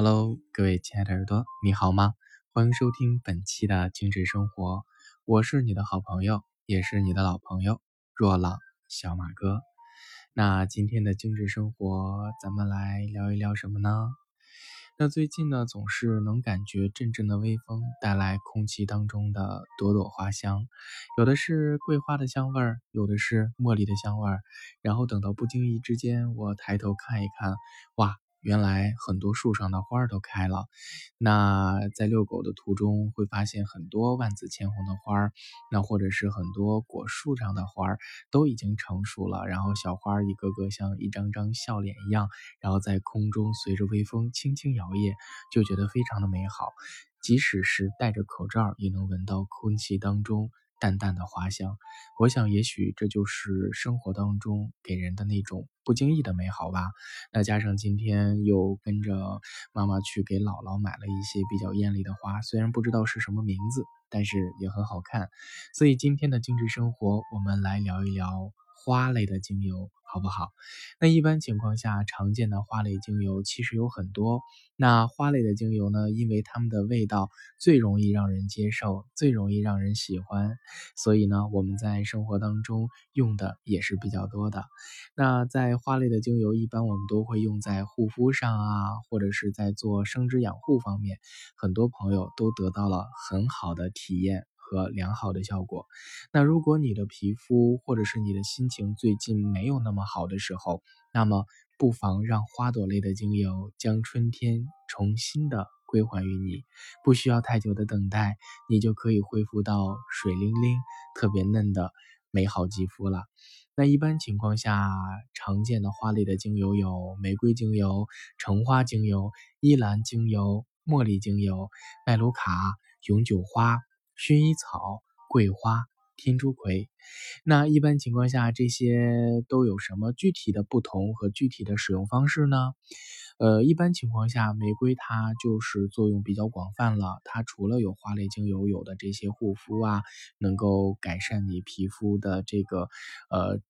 Hello，各位亲爱的耳朵，你好吗？欢迎收听本期的精致生活，我是你的好朋友，也是你的老朋友若朗小马哥。那今天的精致生活，咱们来聊一聊什么呢？那最近呢，总是能感觉阵阵的微风带来空气当中的朵朵花香，有的是桂花的香味儿，有的是茉莉的香味儿。然后等到不经意之间，我抬头看一看，哇！原来很多树上的花儿都开了，那在遛狗的途中会发现很多万紫千红的花儿，那或者是很多果树上的花儿都已经成熟了，然后小花一个个像一张张笑脸一样，然后在空中随着微风轻轻摇曳，就觉得非常的美好，即使是戴着口罩也能闻到空气当中。淡淡的花香，我想也许这就是生活当中给人的那种不经意的美好吧。那加上今天又跟着妈妈去给姥姥买了一些比较艳丽的花，虽然不知道是什么名字，但是也很好看。所以今天的精致生活，我们来聊一聊花类的精油。好不好？那一般情况下，常见的花类精油其实有很多。那花类的精油呢，因为它们的味道最容易让人接受，最容易让人喜欢，所以呢，我们在生活当中用的也是比较多的。那在花类的精油，一般我们都会用在护肤上啊，或者是在做生殖养护方面，很多朋友都得到了很好的体验。和良好的效果。那如果你的皮肤或者是你的心情最近没有那么好的时候，那么不妨让花朵类的精油将春天重新的归还于你，不需要太久的等待，你就可以恢复到水灵灵、特别嫩的美好肌肤了。那一般情况下，常见的花类的精油有玫瑰精油、橙花精油、依兰精油、茉莉精油、麦卢卡、永久花。薰衣草、桂花、天竺葵，那一般情况下这些都有什么具体的不同和具体的使用方式呢？呃，一般情况下，玫瑰它就是作用比较广泛了。它除了有花类精油有的这些护肤啊，能够改善你皮肤的这个呃。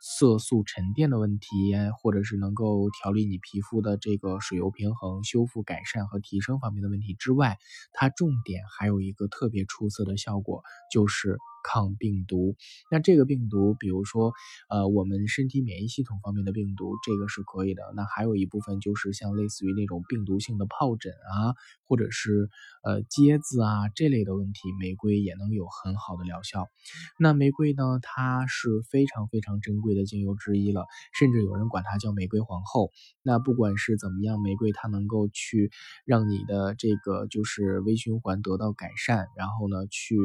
色素沉淀的问题，或者是能够调理你皮肤的这个水油平衡、修复、改善和提升方面的问题之外，它重点还有一个特别出色的效果，就是。抗病毒，那这个病毒，比如说，呃，我们身体免疫系统方面的病毒，这个是可以的。那还有一部分就是像类似于那种病毒性的疱疹啊，或者是呃疖子啊这类的问题，玫瑰也能有很好的疗效。那玫瑰呢，它是非常非常珍贵的精油之一了，甚至有人管它叫玫瑰皇后。那不管是怎么样，玫瑰它能够去让你的这个就是微循环得到改善，然后呢去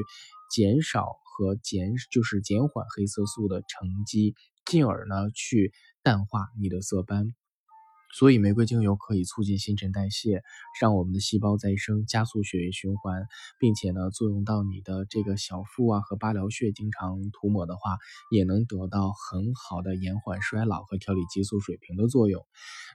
减少。和减就是减缓黑色素的沉积，进而呢去淡化你的色斑。所以玫瑰精油可以促进新陈代谢，让我们的细胞再生，加速血液循环，并且呢，作用到你的这个小腹啊和八髎穴，经常涂抹的话，也能得到很好的延缓衰老和调理激素水平的作用。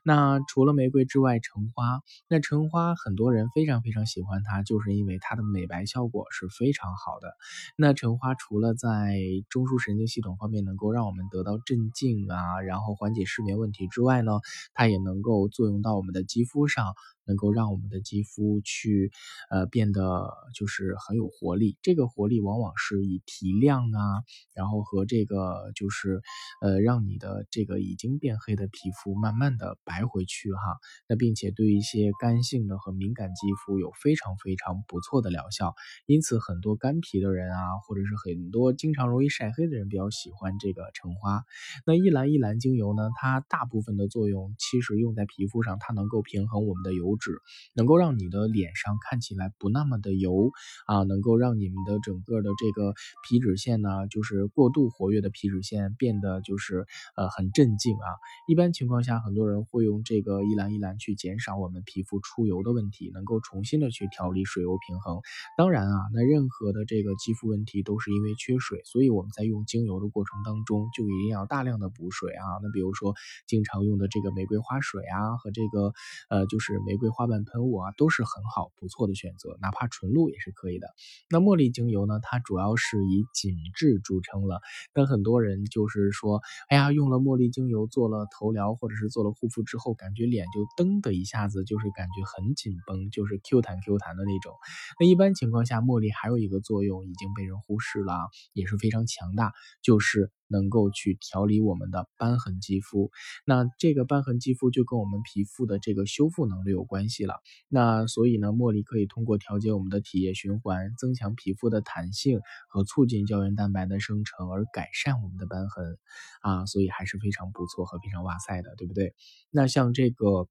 那除了玫瑰之外，橙花，那橙花很多人非常非常喜欢它，就是因为它的美白效果是非常好的。那橙花除了在中枢神经系统方面能够让我们得到镇静啊，然后缓解失眠问题之外呢，它也能。能够作用到我们的肌肤上。能够让我们的肌肤去，呃，变得就是很有活力。这个活力往往是以提亮啊，然后和这个就是，呃，让你的这个已经变黑的皮肤慢慢的白回去哈。那并且对一些干性的和敏感肌肤有非常非常不错的疗效。因此，很多干皮的人啊，或者是很多经常容易晒黑的人比较喜欢这个橙花。那一兰一兰精油呢，它大部分的作用其实用在皮肤上，它能够平衡我们的油。脂能够让你的脸上看起来不那么的油啊，能够让你们的整个的这个皮脂腺呢，就是过度活跃的皮脂腺变得就是呃很镇静啊。一般情况下，很多人会用这个依兰依兰去减少我们皮肤出油的问题，能够重新的去调理水油平衡。当然啊，那任何的这个肌肤问题都是因为缺水，所以我们在用精油的过程当中就一定要大量的补水啊。那比如说经常用的这个玫瑰花水啊，和这个呃就是玫瑰。花瓣喷雾啊，都是很好不错的选择，哪怕纯露也是可以的。那茉莉精油呢，它主要是以紧致著称了。但很多人就是说，哎呀，用了茉莉精油做了头疗或者是做了护肤之后，感觉脸就噔的一下子就是感觉很紧绷，就是 Q 弹 Q 弹的那种。那一般情况下，茉莉还有一个作用已经被人忽视了，也是非常强大，就是能够去调理我们的瘢痕肌肤。那这个瘢痕肌肤就跟我们皮肤的这个修复能力有关系了。那所以呢，茉莉可以通过调节我们的体液循环，增强皮肤的弹性和促进胶原蛋白的生成，而改善我们的瘢痕啊，所以还是非常不错和非常哇塞的，对不对？那像这个。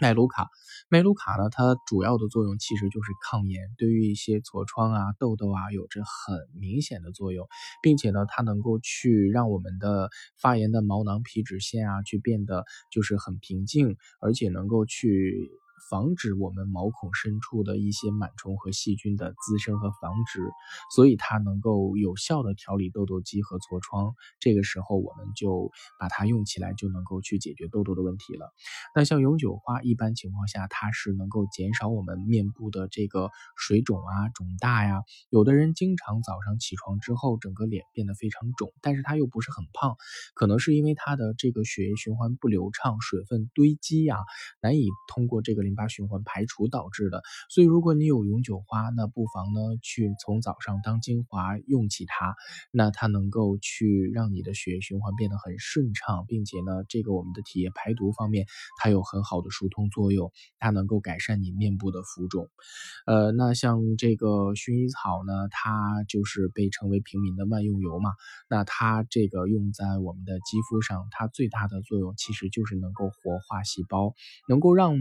麦卢卡，麦卢卡呢？它主要的作用其实就是抗炎，对于一些痤疮啊、痘痘啊，有着很明显的作用，并且呢，它能够去让我们的发炎的毛囊、皮脂腺啊，去变得就是很平静，而且能够去。防止我们毛孔深处的一些螨虫和细菌的滋生和繁殖，所以它能够有效的调理痘痘肌和痤疮。这个时候我们就把它用起来，就能够去解决痘痘的问题了。那像永久花，一般情况下它是能够减少我们面部的这个水肿啊、肿大呀。有的人经常早上起床之后，整个脸变得非常肿，但是他又不是很胖，可能是因为他的这个血液循环不流畅，水分堆积呀，难以通过这个淋。巴循环排除导致的，所以如果你有永久花，那不妨呢去从早上当精华用起它，那它能够去让你的血液循环变得很顺畅，并且呢，这个我们的体液排毒方面它有很好的疏通作用，它能够改善你面部的浮肿。呃，那像这个薰衣草呢，它就是被称为平民的万用油嘛，那它这个用在我们的肌肤上，它最大的作用其实就是能够活化细胞，能够让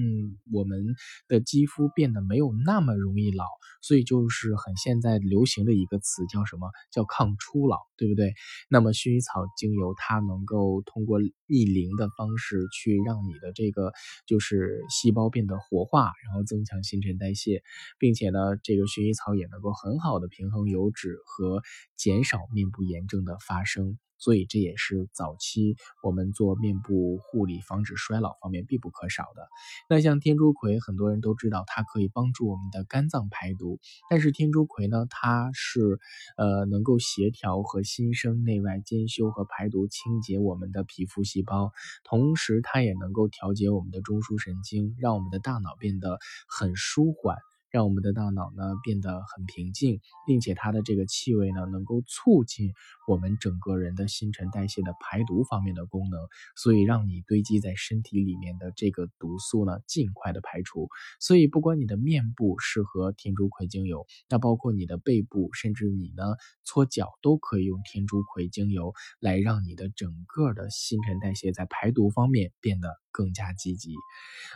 我。我们的肌肤变得没有那么容易老，所以就是很现在流行的一个词叫什么叫抗初老，对不对？那么薰衣草精油它能够通过逆龄的方式去让你的这个就是细胞变得活化，然后增强新陈代谢，并且呢，这个薰衣草也能够很好的平衡油脂和减少面部炎症的发生。所以这也是早期我们做面部护理、防止衰老方面必不可少的。那像天竺葵，很多人都知道它可以帮助我们的肝脏排毒，但是天竺葵呢，它是呃能够协调和新生内外兼修和排毒清洁我们的皮肤细胞，同时它也能够调节我们的中枢神经，让我们的大脑变得很舒缓。让我们的大脑呢变得很平静，并且它的这个气味呢能够促进我们整个人的新陈代谢的排毒方面的功能，所以让你堆积在身体里面的这个毒素呢尽快的排除。所以不管你的面部适合天竺葵精油，那包括你的背部，甚至你呢搓脚都可以用天竺葵精油来让你的整个的新陈代谢在排毒方面变得。更加积极，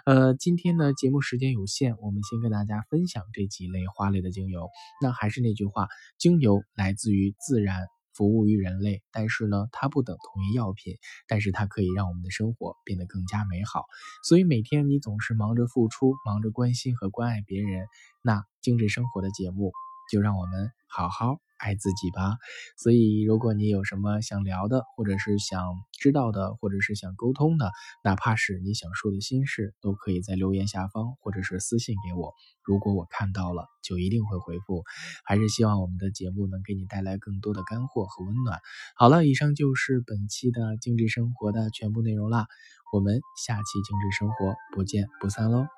呃，今天呢节目时间有限，我们先跟大家分分享这几类花类的精油。那还是那句话，精油来自于自然，服务于人类，但是呢，它不等同于药品，但是它可以让我们的生活变得更加美好。所以每天你总是忙着付出，忙着关心和关爱别人，那精致生活的节目就让我们好好。爱自己吧，所以如果你有什么想聊的，或者是想知道的，或者是想沟通的，哪怕是你想说的心事，都可以在留言下方或者是私信给我。如果我看到了，就一定会回复。还是希望我们的节目能给你带来更多的干货和温暖。好了，以上就是本期的精致生活的全部内容啦，我们下期精致生活不见不散喽。